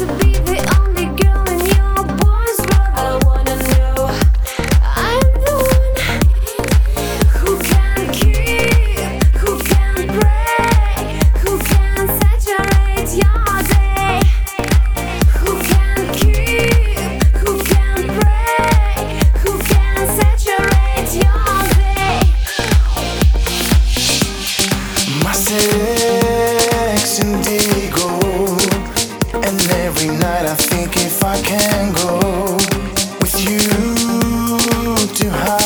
to be I can go with you to high.